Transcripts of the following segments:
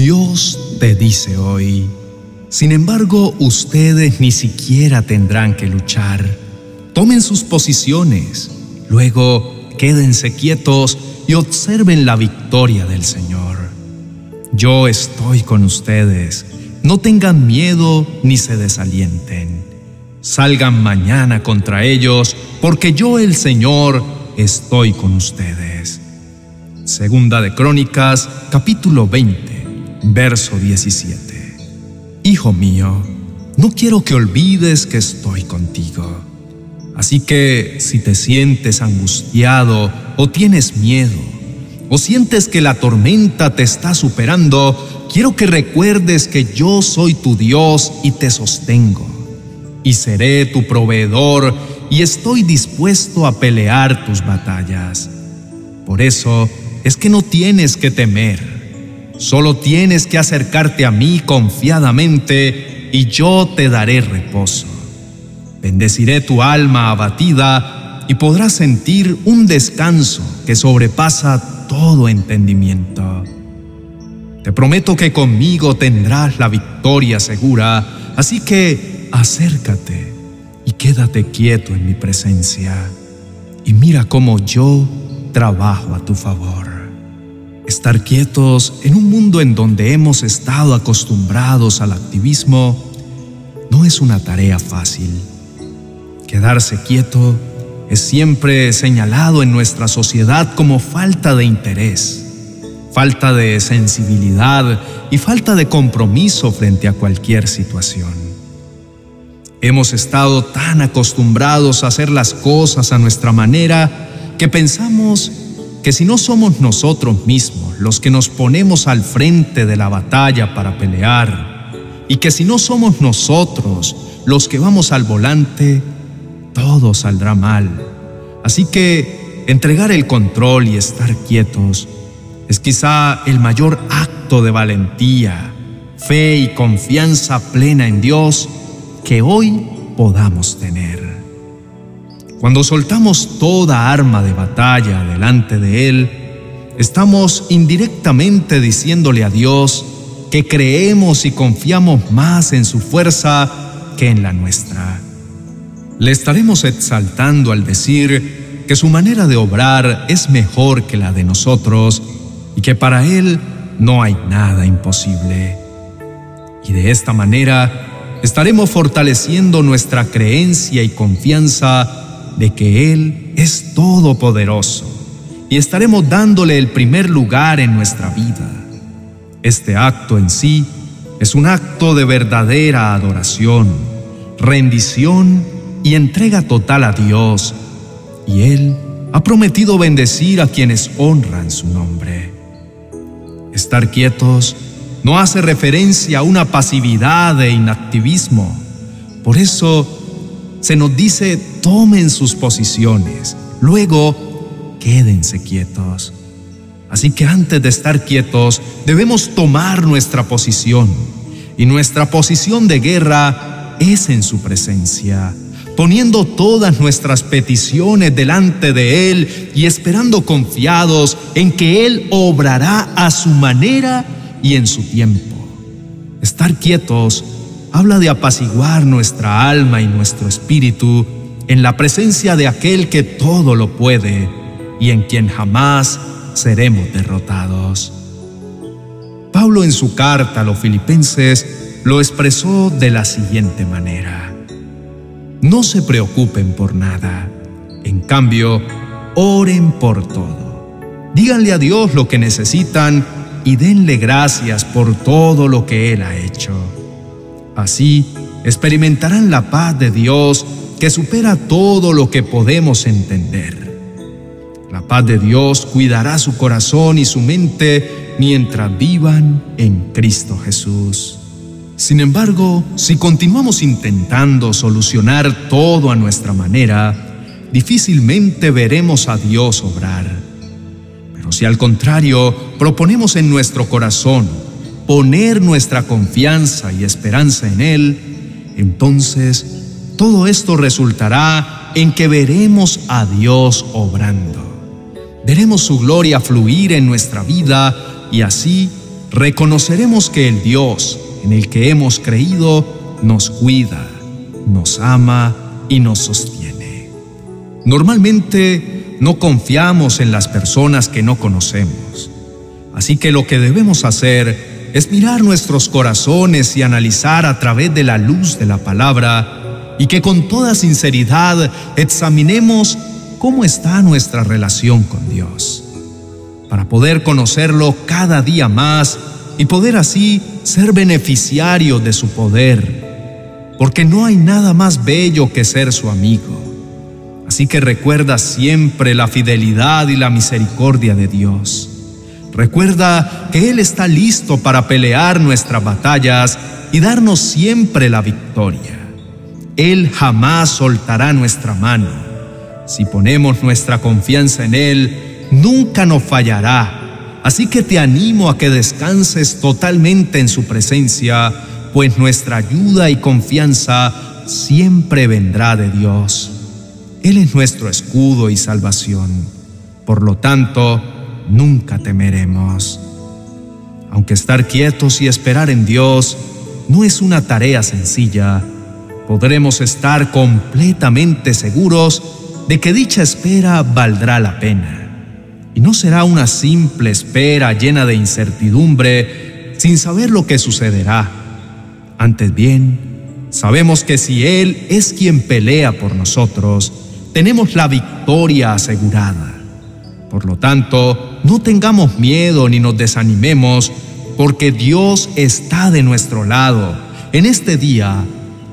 Dios te dice hoy, sin embargo, ustedes ni siquiera tendrán que luchar. Tomen sus posiciones, luego quédense quietos y observen la victoria del Señor. Yo estoy con ustedes, no tengan miedo ni se desalienten. Salgan mañana contra ellos, porque yo el Señor estoy con ustedes. Segunda de Crónicas, capítulo 20 verso 17. Hijo mío, no quiero que olvides que estoy contigo. Así que si te sientes angustiado o tienes miedo, o sientes que la tormenta te está superando, quiero que recuerdes que yo soy tu Dios y te sostengo, y seré tu proveedor y estoy dispuesto a pelear tus batallas. Por eso es que no tienes que temer Solo tienes que acercarte a mí confiadamente y yo te daré reposo. Bendeciré tu alma abatida y podrás sentir un descanso que sobrepasa todo entendimiento. Te prometo que conmigo tendrás la victoria segura, así que acércate y quédate quieto en mi presencia y mira cómo yo trabajo a tu favor. Estar quietos en un mundo en donde hemos estado acostumbrados al activismo no es una tarea fácil. Quedarse quieto es siempre señalado en nuestra sociedad como falta de interés, falta de sensibilidad y falta de compromiso frente a cualquier situación. Hemos estado tan acostumbrados a hacer las cosas a nuestra manera que pensamos que si no somos nosotros mismos los que nos ponemos al frente de la batalla para pelear, y que si no somos nosotros los que vamos al volante, todo saldrá mal. Así que entregar el control y estar quietos es quizá el mayor acto de valentía, fe y confianza plena en Dios que hoy podamos tener. Cuando soltamos toda arma de batalla delante de Él, estamos indirectamente diciéndole a Dios que creemos y confiamos más en su fuerza que en la nuestra. Le estaremos exaltando al decir que su manera de obrar es mejor que la de nosotros y que para Él no hay nada imposible. Y de esta manera estaremos fortaleciendo nuestra creencia y confianza de que Él es todopoderoso y estaremos dándole el primer lugar en nuestra vida. Este acto en sí es un acto de verdadera adoración, rendición y entrega total a Dios, y Él ha prometido bendecir a quienes honran su nombre. Estar quietos no hace referencia a una pasividad e inactivismo. Por eso, se nos dice tomen sus posiciones, luego quédense quietos. Así que antes de estar quietos debemos tomar nuestra posición y nuestra posición de guerra es en su presencia, poniendo todas nuestras peticiones delante de Él y esperando confiados en que Él obrará a su manera y en su tiempo. Estar quietos habla de apaciguar nuestra alma y nuestro espíritu en la presencia de aquel que todo lo puede y en quien jamás seremos derrotados. Pablo en su carta a los filipenses lo expresó de la siguiente manera. No se preocupen por nada, en cambio, oren por todo. Díganle a Dios lo que necesitan y denle gracias por todo lo que Él ha hecho. Así experimentarán la paz de Dios que supera todo lo que podemos entender. La paz de Dios cuidará su corazón y su mente mientras vivan en Cristo Jesús. Sin embargo, si continuamos intentando solucionar todo a nuestra manera, difícilmente veremos a Dios obrar. Pero si al contrario proponemos en nuestro corazón poner nuestra confianza y esperanza en Él, entonces todo esto resultará en que veremos a Dios obrando. Veremos su gloria fluir en nuestra vida y así reconoceremos que el Dios en el que hemos creído nos cuida, nos ama y nos sostiene. Normalmente no confiamos en las personas que no conocemos. Así que lo que debemos hacer es mirar nuestros corazones y analizar a través de la luz de la palabra y que con toda sinceridad examinemos cómo está nuestra relación con Dios, para poder conocerlo cada día más y poder así ser beneficiario de su poder, porque no hay nada más bello que ser su amigo. Así que recuerda siempre la fidelidad y la misericordia de Dios. Recuerda que Él está listo para pelear nuestras batallas y darnos siempre la victoria. Él jamás soltará nuestra mano. Si ponemos nuestra confianza en Él, nunca nos fallará. Así que te animo a que descanses totalmente en su presencia, pues nuestra ayuda y confianza siempre vendrá de Dios. Él es nuestro escudo y salvación. Por lo tanto, nunca temeremos. Aunque estar quietos y esperar en Dios no es una tarea sencilla, podremos estar completamente seguros de que dicha espera valdrá la pena. Y no será una simple espera llena de incertidumbre sin saber lo que sucederá. Antes bien, sabemos que si Él es quien pelea por nosotros, tenemos la victoria asegurada. Por lo tanto, no tengamos miedo ni nos desanimemos, porque Dios está de nuestro lado. En este día,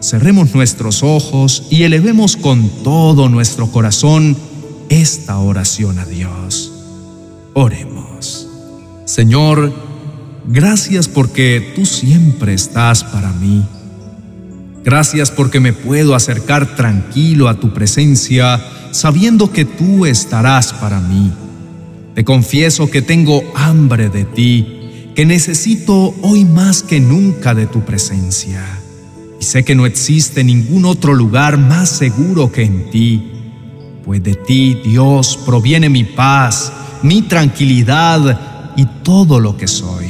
cerremos nuestros ojos y elevemos con todo nuestro corazón esta oración a Dios. Oremos. Señor, gracias porque tú siempre estás para mí. Gracias porque me puedo acercar tranquilo a tu presencia sabiendo que tú estarás para mí. Te confieso que tengo hambre de ti, que necesito hoy más que nunca de tu presencia. Sé que no existe ningún otro lugar más seguro que en ti, pues de ti, Dios, proviene mi paz, mi tranquilidad y todo lo que soy.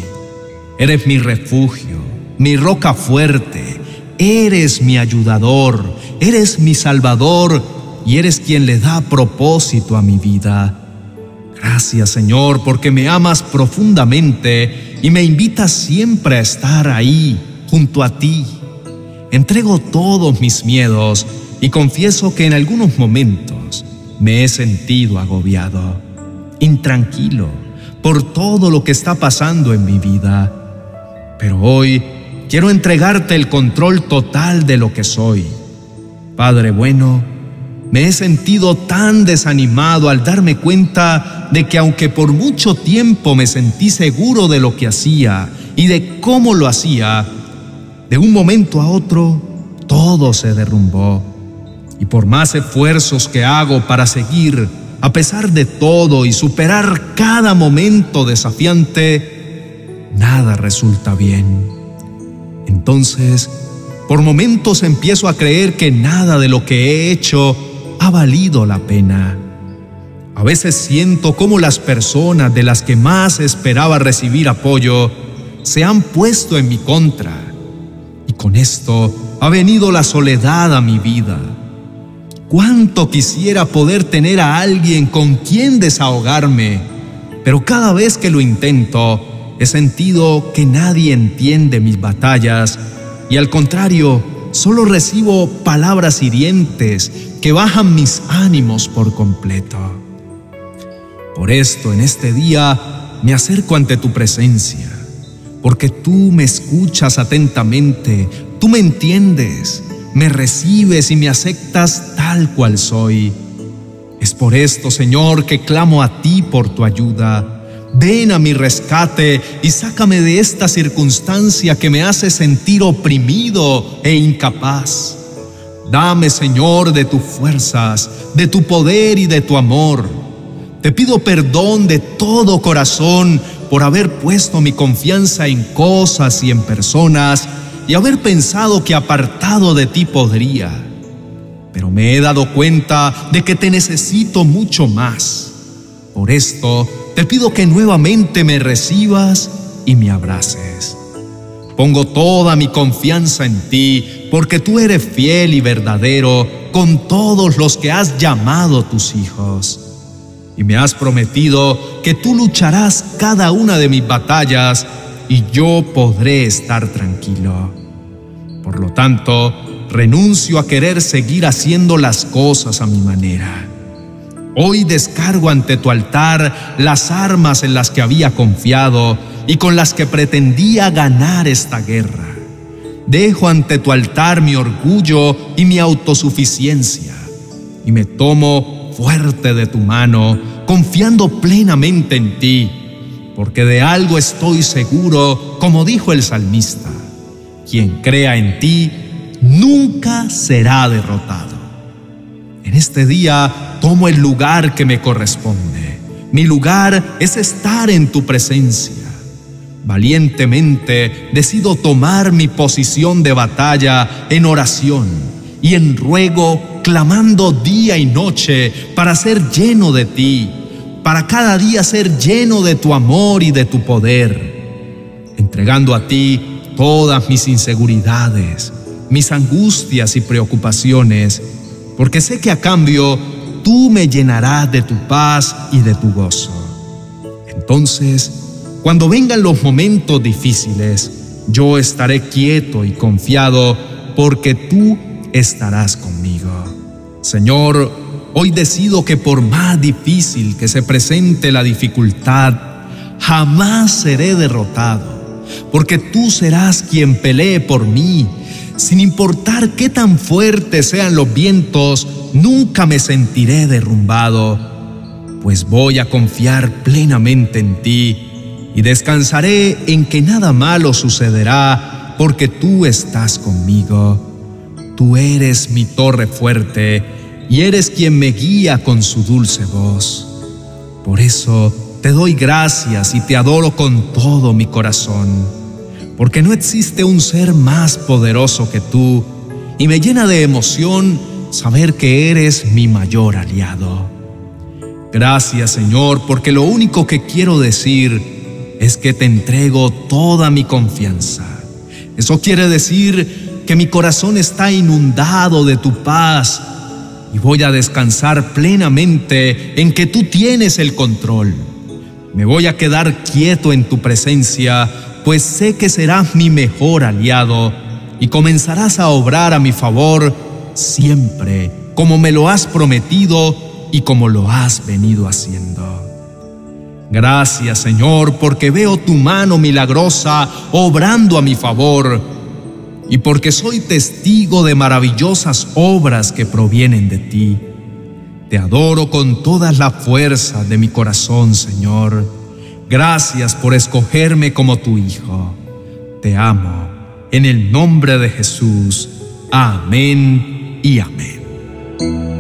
Eres mi refugio, mi roca fuerte, eres mi ayudador, eres mi salvador y eres quien le da propósito a mi vida. Gracias Señor porque me amas profundamente y me invitas siempre a estar ahí, junto a ti. Entrego todos mis miedos y confieso que en algunos momentos me he sentido agobiado, intranquilo por todo lo que está pasando en mi vida. Pero hoy quiero entregarte el control total de lo que soy. Padre bueno, me he sentido tan desanimado al darme cuenta de que aunque por mucho tiempo me sentí seguro de lo que hacía y de cómo lo hacía, de un momento a otro todo se derrumbó. Y por más esfuerzos que hago para seguir, a pesar de todo y superar cada momento desafiante, nada resulta bien. Entonces, por momentos empiezo a creer que nada de lo que he hecho ha valido la pena. A veces siento como las personas de las que más esperaba recibir apoyo se han puesto en mi contra. Con esto ha venido la soledad a mi vida. Cuánto quisiera poder tener a alguien con quien desahogarme, pero cada vez que lo intento, he sentido que nadie entiende mis batallas y al contrario, solo recibo palabras hirientes que bajan mis ánimos por completo. Por esto, en este día, me acerco ante tu presencia, porque tú me escuchas atentamente, tú me entiendes, me recibes y me aceptas tal cual soy. Es por esto, Señor, que clamo a ti por tu ayuda. Ven a mi rescate y sácame de esta circunstancia que me hace sentir oprimido e incapaz. Dame, Señor, de tus fuerzas, de tu poder y de tu amor. Te pido perdón de todo corazón por haber puesto mi confianza en cosas y en personas y haber pensado que apartado de ti podría. Pero me he dado cuenta de que te necesito mucho más. Por esto te pido que nuevamente me recibas y me abraces. Pongo toda mi confianza en ti, porque tú eres fiel y verdadero con todos los que has llamado tus hijos. Y me has prometido que tú lucharás cada una de mis batallas y yo podré estar tranquilo. Por lo tanto, renuncio a querer seguir haciendo las cosas a mi manera. Hoy descargo ante tu altar las armas en las que había confiado y con las que pretendía ganar esta guerra. Dejo ante tu altar mi orgullo y mi autosuficiencia y me tomo fuerte de tu mano, confiando plenamente en ti, porque de algo estoy seguro, como dijo el salmista, quien crea en ti nunca será derrotado. En este día tomo el lugar que me corresponde. Mi lugar es estar en tu presencia Valientemente decido tomar mi posición de batalla en oración y en ruego, clamando día y noche para ser lleno de ti, para cada día ser lleno de tu amor y de tu poder, entregando a ti todas mis inseguridades, mis angustias y preocupaciones, porque sé que a cambio tú me llenarás de tu paz y de tu gozo. Entonces, cuando vengan los momentos difíciles, yo estaré quieto y confiado porque tú estarás conmigo. Señor, hoy decido que por más difícil que se presente la dificultad, jamás seré derrotado, porque tú serás quien pelee por mí. Sin importar qué tan fuertes sean los vientos, nunca me sentiré derrumbado, pues voy a confiar plenamente en ti y descansaré en que nada malo sucederá, porque tú estás conmigo. Tú eres mi torre fuerte y eres quien me guía con su dulce voz. Por eso te doy gracias y te adoro con todo mi corazón, porque no existe un ser más poderoso que tú, y me llena de emoción saber que eres mi mayor aliado. Gracias Señor, porque lo único que quiero decir es que te entrego toda mi confianza. Eso quiere decir que mi corazón está inundado de tu paz y voy a descansar plenamente en que tú tienes el control. Me voy a quedar quieto en tu presencia, pues sé que serás mi mejor aliado y comenzarás a obrar a mi favor siempre, como me lo has prometido y como lo has venido haciendo. Gracias Señor, porque veo tu mano milagrosa obrando a mi favor y porque soy testigo de maravillosas obras que provienen de ti. Te adoro con todas las fuerzas de mi corazón, Señor. Gracias por escogerme como tu Hijo. Te amo. En el nombre de Jesús. Amén y amén.